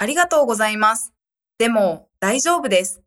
ありがとうございます。でも、大丈夫です。